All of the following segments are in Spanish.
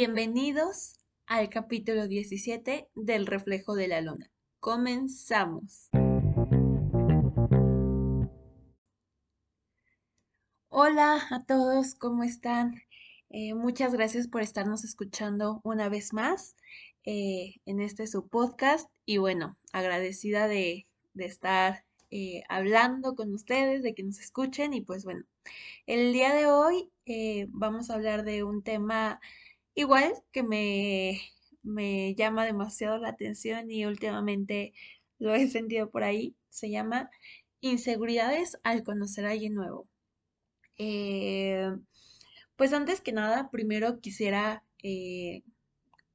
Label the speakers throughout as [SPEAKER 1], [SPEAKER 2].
[SPEAKER 1] Bienvenidos al capítulo 17 del reflejo de la luna. Comenzamos. Hola a todos, ¿cómo están? Eh, muchas gracias por estarnos escuchando una vez más eh, en este su podcast y bueno, agradecida de, estar eh, hablando con ustedes, de que nos escuchen y pues bueno, el día de hoy vamos a hablar de un tema igual que me, me llama demasiado la atención y últimamente lo he sentido por ahí, se llama inseguridades al conocer a alguien nuevo. Pues antes que nada, primero quisiera, eh,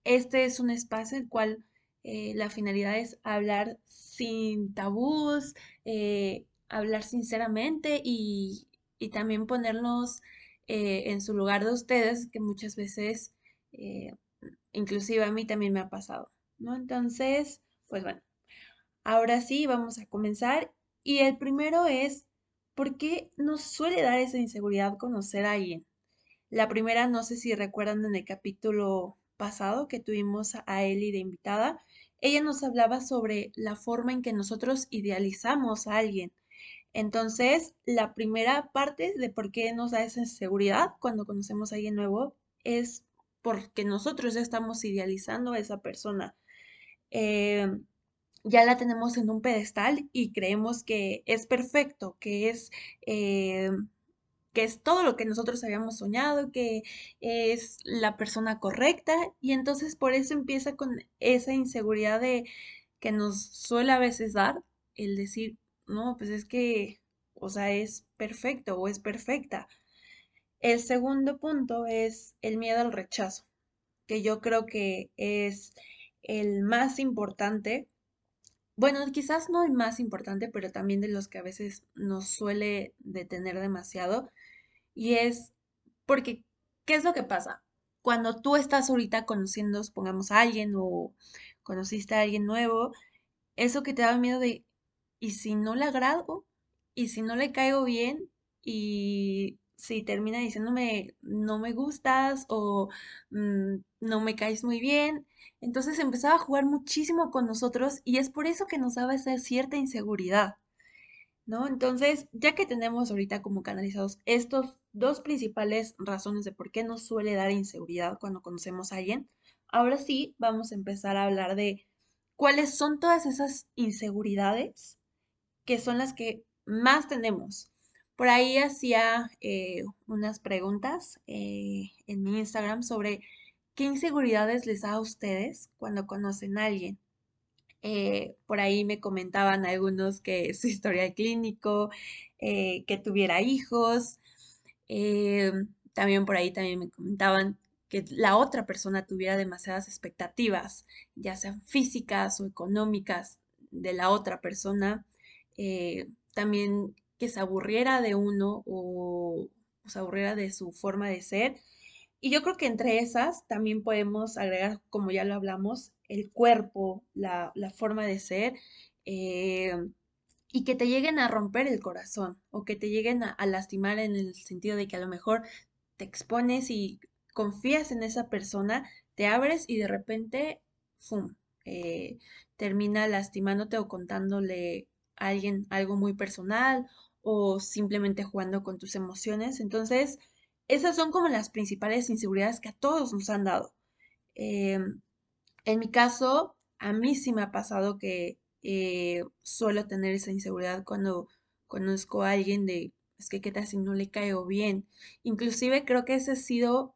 [SPEAKER 1] este es un espacio en el cual eh, la finalidad es hablar sin tabús, eh, hablar sinceramente y, también ponernos en su lugar de ustedes, que muchas veces, inclusive a mí también me ha pasado, ¿no? Entonces, pues bueno, ahora sí, vamos a comenzar. Y el primero es, ¿por qué nos suele dar esa inseguridad conocer a alguien? La primera, no sé si recuerdan en el capítulo pasado que tuvimos a Eli de invitada, ella nos hablaba sobre la forma en que nosotros idealizamos a alguien. Entonces, la primera parte de por qué nos da esa inseguridad cuando conocemos a alguien nuevo es porque nosotros ya estamos idealizando a esa persona. Eh, ya la tenemos en un pedestal y creemos que es perfecto, que es eh, que es todo lo que nosotros habíamos soñado, que es la persona correcta y entonces por eso empieza con esa inseguridad de que nos suele a veces dar el decir, no, pues es que, o sea, es perfecto o es perfecta. El segundo punto es el miedo al rechazo, que yo creo que es el más importante. Bueno, quizás no el más importante, pero también de los que a veces nos suele detener demasiado, y es porque, ¿qué es lo que pasa? Cuando tú estás ahorita conociendo, supongamos a alguien o conociste a alguien nuevo, eso que te da miedo de, ¿y si no le agrado? ¿Y si no le caigo bien? ¿Y si termina diciéndome no me gustas o mm, no me caes muy bien? Entonces empezaba a jugar muchísimo con nosotros y es por eso que nos daba esa cierta inseguridad. ¿no? Entonces, ya que tenemos ahorita como canalizados estos dos principales razones de por qué nos suele dar inseguridad cuando conocemos a alguien, ahora sí vamos a empezar a hablar de cuáles son todas esas inseguridades que son las que más tenemos. Por ahí hacía eh, unas preguntas eh, en mi Instagram sobre qué inseguridades les da a ustedes cuando conocen a alguien. Eh, por ahí me comentaban algunos que su historial clínico, que tuviera hijos. También por ahí también me comentaban que la otra persona tuviera demasiadas expectativas, ya sean físicas o económicas de la otra persona. también que se aburriera de uno o se aburriera de su forma de ser. Y yo creo que entre esas también podemos agregar, como ya lo hablamos, el cuerpo, la, forma de ser, eh, y que te lleguen a romper el corazón o que te lleguen a, lastimar en el sentido de que a lo mejor te expones y confías en esa persona, te abres y de repente, ¡fum! Eh, termina lastimándote o contándole a alguien algo muy personal o simplemente jugando con tus emociones. Entonces, esas son como las principales inseguridades que a todos nos han dado. Em, en mi caso, a mí sí me ha pasado que eh, suelo tener esa inseguridad cuando conozco a alguien de, es que qué tal si no le caigo bien. Inclusive creo que ese ha sido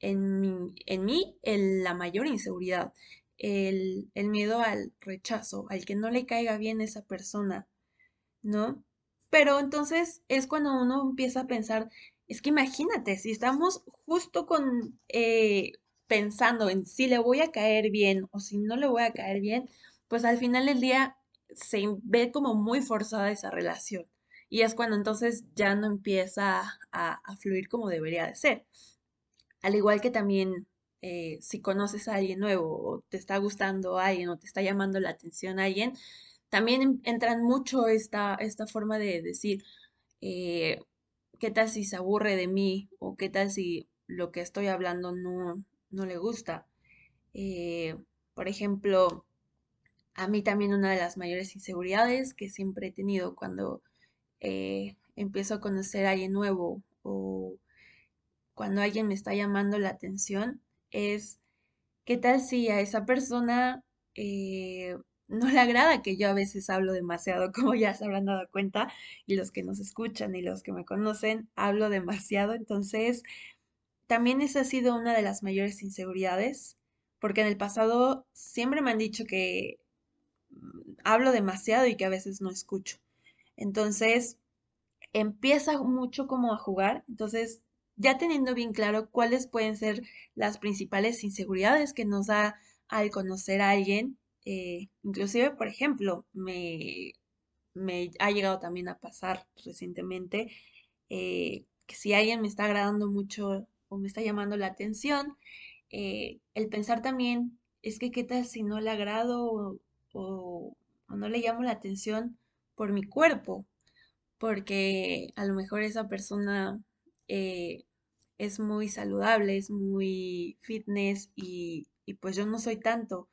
[SPEAKER 1] en, en mí la mayor inseguridad, el, el miedo al rechazo, al que no le caiga bien esa persona, ¿no? Pero entonces es cuando uno empieza a pensar, es que imagínate, si estamos justo con eh, pensando en si le voy a caer bien o si no le voy a caer bien, pues al final del día se ve como muy forzada esa relación. Y es cuando entonces ya no empieza a, fluir como debería de ser. Al igual que también eh, si conoces a alguien nuevo o te está gustando a alguien o te está llamando la atención a alguien, también entran mucho esta, esta forma de decir, eh, ¿qué tal si se aburre de mí? ¿O qué tal si lo que estoy hablando no, no le gusta. Eh, por ejemplo, a mí también una de las mayores inseguridades que siempre he tenido cuando eh, empiezo a conocer a alguien nuevo o cuando alguien me está llamando la atención es, ¿qué tal si a esa persona no le agrada que yo a veces hablo demasiado, como ya se habrán dado cuenta, y los que nos escuchan y los que me conocen, hablo demasiado, entonces también esa ha sido una de las mayores inseguridades, porque en el pasado siempre me han dicho que mm, hablo demasiado y que a veces no escucho. Entonces, empieza mucho como a jugar, entonces ya teniendo bien claro cuáles pueden ser las principales inseguridades que nos da al conocer a alguien, eh, inclusive, por ejemplo, me, me, ha llegado también a pasar recientemente eh, que si alguien me está agradando mucho o me está llamando la atención, eh, el pensar también es que qué tal si no le agrado o, o no le llamo la atención por mi cuerpo, porque a lo mejor esa persona es muy saludable, es muy fitness y, pues yo no soy tanto.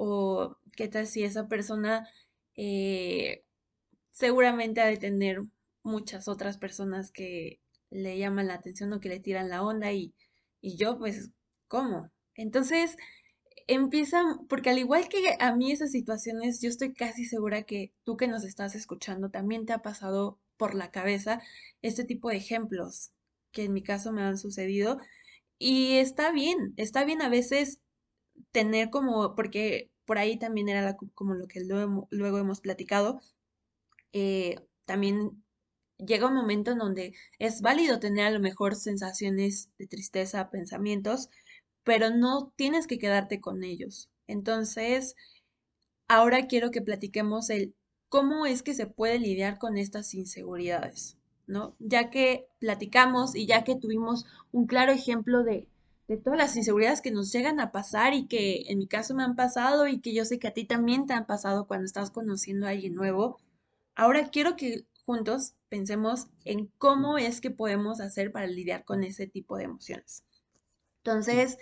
[SPEAKER 1] O qué tal si esa persona eh, seguramente ha de tener muchas otras personas que le llaman la atención o que le tiran la onda y, y yo pues, ¿cómo? Entonces, empiezan, porque al igual que a mí esas situaciones, yo estoy casi segura que tú que nos estás escuchando también te ha pasado por la cabeza este tipo de ejemplos que en mi caso me han sucedido. Y está bien, está bien a veces tener como, porque por ahí también era como lo que luego, hemos platicado, eh, también llega un momento en donde es válido tener a lo mejor sensaciones de tristeza, pensamientos, pero no tienes que quedarte con ellos. Entonces, ahora quiero que platiquemos el cómo es que se puede lidiar con estas inseguridades. ¿no? Ya que platicamos y ya que tuvimos un claro ejemplo de, todas las inseguridades que nos llegan a pasar y que en mi caso me han pasado y que yo sé que a ti también te han pasado cuando estás conociendo a alguien nuevo, ahora quiero que juntos pensemos en cómo es que podemos hacer para lidiar con ese tipo de emociones. Entonces,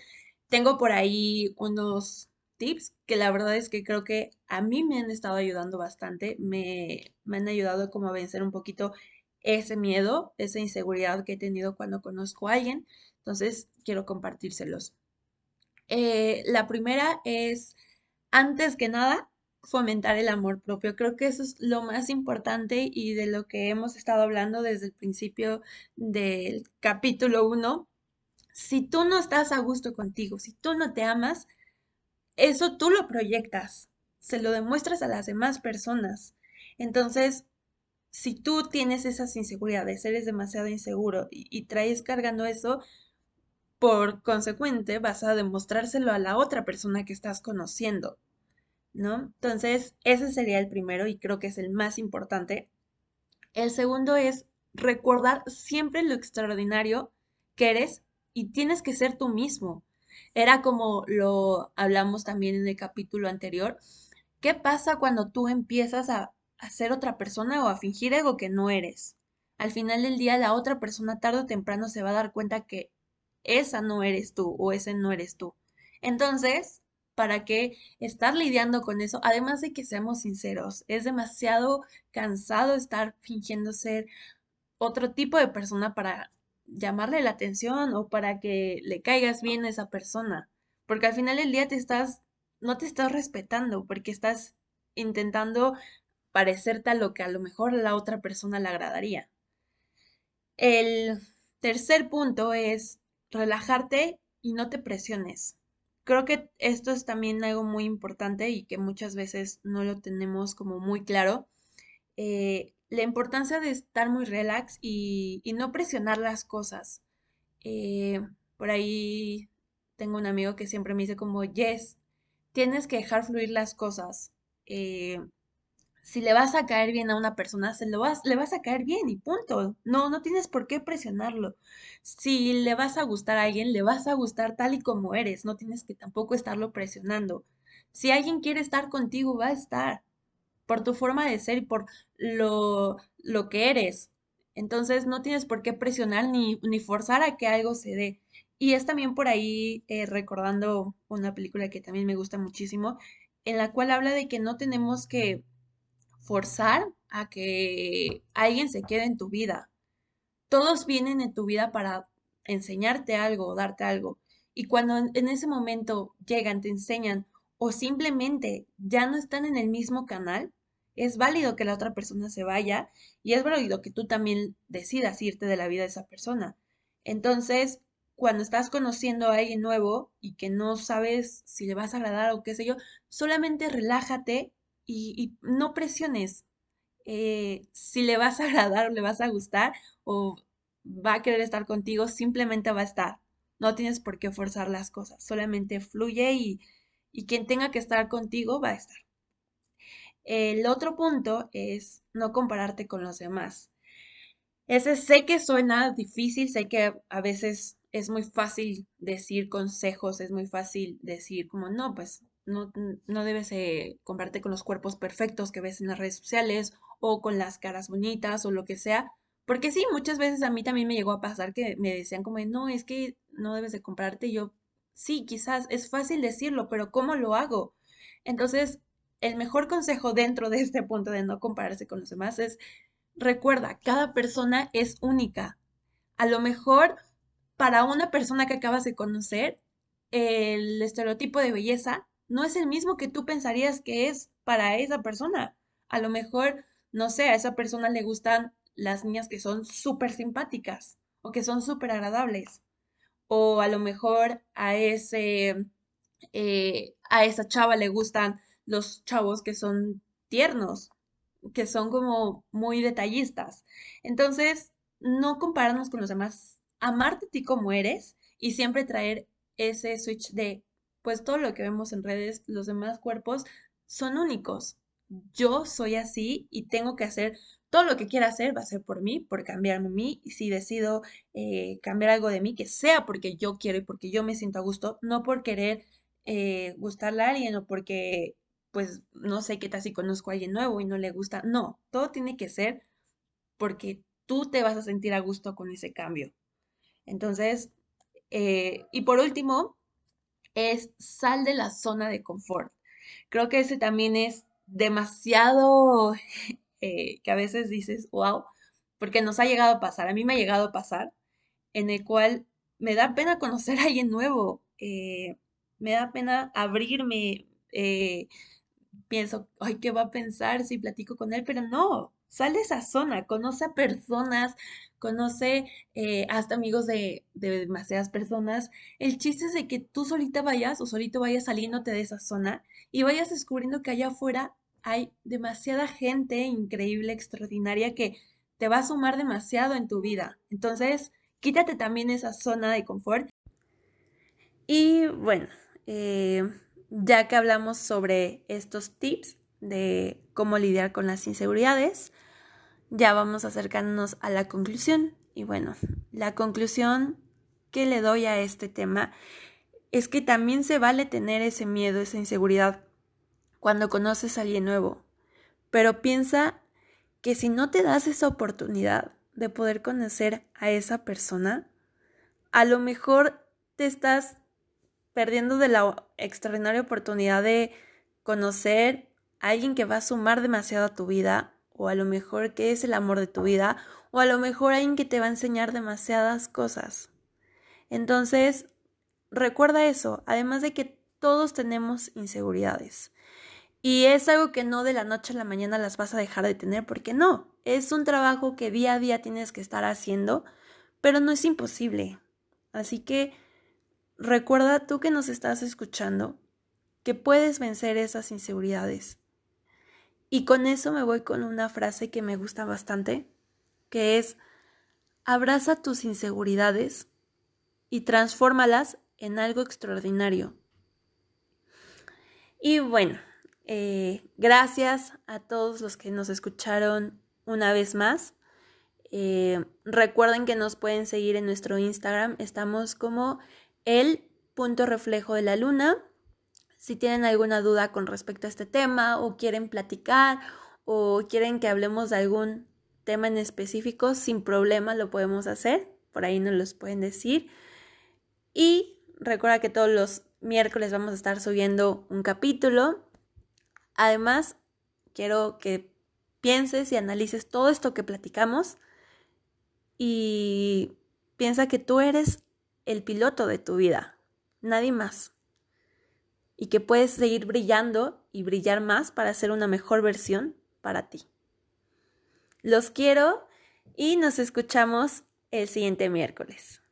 [SPEAKER 1] tengo por ahí unos tips que la verdad es que creo que a mí me han estado ayudando bastante, me, me han ayudado como a vencer un poquito ese miedo, esa inseguridad que he tenido cuando conozco a alguien. Entonces, quiero compartírselos. Eh, la primera es, antes que nada, fomentar el amor propio. Creo que eso es lo más importante y de lo que hemos estado hablando desde el principio del capítulo 1. Si tú no estás a gusto contigo, si tú no te amas, eso tú lo proyectas, se lo demuestras a las demás personas. Entonces, si tú tienes esas inseguridades, eres demasiado inseguro y, traes cargando eso, por consecuente vas a demostrárselo a la otra persona que estás conociendo, ¿no? Entonces, ese sería el primero y creo que es el más importante. El segundo es recordar siempre lo extraordinario que eres y tienes que ser tú mismo. Era como lo hablamos también en el capítulo anterior. ¿Qué pasa cuando tú empiezas a a ser otra persona o a fingir algo que no eres. Al final del día, la otra persona tarde o temprano se va a dar cuenta que esa no eres tú o ese no eres tú. Entonces, ¿para qué estar lidiando con eso? Además de que seamos sinceros, es demasiado cansado estar fingiendo ser otro tipo de persona para llamarle la atención o para que le caigas bien a esa persona. Porque al final del día te estás, no te estás respetando porque estás intentando parecer tal lo que a lo mejor a la otra persona le agradaría. El tercer punto es relajarte y no te presiones. Creo que esto es también algo muy importante y que muchas veces no lo tenemos como muy claro. Eh, la importancia de estar muy relax y, no presionar las cosas. Eh, por ahí tengo un amigo que siempre me dice como, yes, tienes que dejar fluir las cosas. Eh, si le vas a caer bien a una persona, se lo vas, le vas a caer bien y punto. No, no tienes por qué presionarlo. Si le vas a gustar a alguien, le vas a gustar tal y como eres. No tienes que tampoco estarlo presionando. Si alguien quiere estar contigo, va a estar por tu forma de ser y por lo, lo que eres. Entonces no tienes por qué presionar ni, ni forzar a que algo se dé. Y es también por ahí eh, recordando una película que también me gusta muchísimo, en la cual habla de que no tenemos que forzar a que alguien se quede en tu vida. Todos vienen en tu vida para enseñarte algo, darte algo. Y cuando en ese momento llegan, te enseñan o simplemente ya no están en el mismo canal, es válido que la otra persona se vaya y es válido que tú también decidas irte de la vida de esa persona. Entonces, cuando estás conociendo a alguien nuevo y que no sabes si le vas a agradar o qué sé yo, solamente relájate y, no presiones eh, si le vas a agradar o le vas a gustar o va a querer estar contigo, simplemente va a estar. No tienes por qué forzar las cosas, solamente fluye y, y quien tenga que estar contigo va a estar. El otro punto es no compararte con los demás. Ese sé que suena difícil, sé que a veces es muy fácil decir consejos, es muy fácil decir como, no, pues no, no debes eh, compararte con los cuerpos perfectos que ves en las redes sociales o con las caras bonitas o lo que sea. Porque sí, muchas veces a mí también me llegó a pasar que me decían como, no, es que no debes de compararte. yo, sí, quizás es fácil decirlo, pero ¿cómo lo hago? Entonces, el mejor consejo dentro de este punto de no compararse con los demás es, recuerda, cada persona es única. A lo mejor para una persona que acabas de conocer, el estereotipo de belleza no es el mismo que tú pensarías que es para esa persona. A lo mejor, no sé, a esa persona le gustan las niñas que son súper simpáticas o que son súper agradables. O a lo mejor a ese, eh, a esa chava le gustan los chavos que son tiernos, que son como muy detallistas. Entonces, no compararnos con los demás, amarte a ti como eres y siempre traer ese switch de, pues todo lo que vemos en redes, los demás cuerpos son únicos. Yo soy así y tengo que hacer todo lo que quiera hacer va a ser por mí, por cambiarme a mí. Y si decido eh, cambiar algo de mí, que sea porque yo quiero y porque yo me siento a gusto, no por querer eh, gustarle a alguien o porque pues no sé qué tal si conozco a alguien nuevo y no le gusta. No, todo tiene que ser porque tú te vas a sentir a gusto con ese cambio. Entonces, eh, y por último, es sal de la zona de confort. Creo que ese también es demasiado eh, que a veces dices, wow, porque nos ha llegado a pasar, a mí me ha llegado a pasar, en el cual me da pena conocer a alguien nuevo, eh, me da pena abrirme, pienso, ay, ¿qué va a pensar si platico con él? Pero no, sale esa zona, conoce a personas, conoce eh, hasta amigos de, demasiadas personas. El chiste es de que tú solita vayas o solito vayas saliéndote de esa zona y vayas descubriendo que allá afuera hay demasiada gente increíble, extraordinaria, que te va a sumar demasiado en tu vida. Entonces, quítate también esa zona de confort. Y bueno, eh, ya que hablamos sobre estos tips de cómo lidiar con las inseguridades, ya vamos acercándonos a la conclusión. Y bueno, la conclusión que le doy a este tema es que también se vale tener ese miedo, esa inseguridad cuando conoces a alguien nuevo. Pero piensa que si no te das esa oportunidad de poder conocer a esa persona, a lo mejor te estás perdiendo de la extraordinaria oportunidad de conocer a alguien que va a sumar demasiado a tu vida, o a lo mejor que es el amor de tu vida, o a lo mejor alguien que te va a enseñar demasiadas cosas. Entonces, recuerda eso, además de que todos tenemos inseguridades. Y es algo que no de la noche a la mañana las vas a dejar de tener, porque no, es un trabajo que día a día tienes que estar haciendo, pero no es imposible. Así que Recuerda tú que nos estás escuchando que puedes vencer esas inseguridades. Y con eso me voy con una frase que me gusta bastante, que es, abraza tus inseguridades y transfórmalas en algo extraordinario. Y bueno, eh, gracias a todos los que nos escucharon una vez más. Eh, recuerden que nos pueden seguir en nuestro Instagram. Estamos como el punto reflejo de la luna. Si tienen alguna duda con respecto a este tema o quieren platicar o quieren que hablemos de algún tema en específico, sin problema lo podemos hacer. Por ahí nos los pueden decir. Y recuerda que todos los miércoles vamos a estar subiendo un capítulo. Además, quiero que pienses y analices todo esto que platicamos y piensa que tú eres el piloto de tu vida, nadie más. Y que puedes seguir brillando y brillar más para ser una mejor versión para ti. Los quiero y nos escuchamos el siguiente miércoles.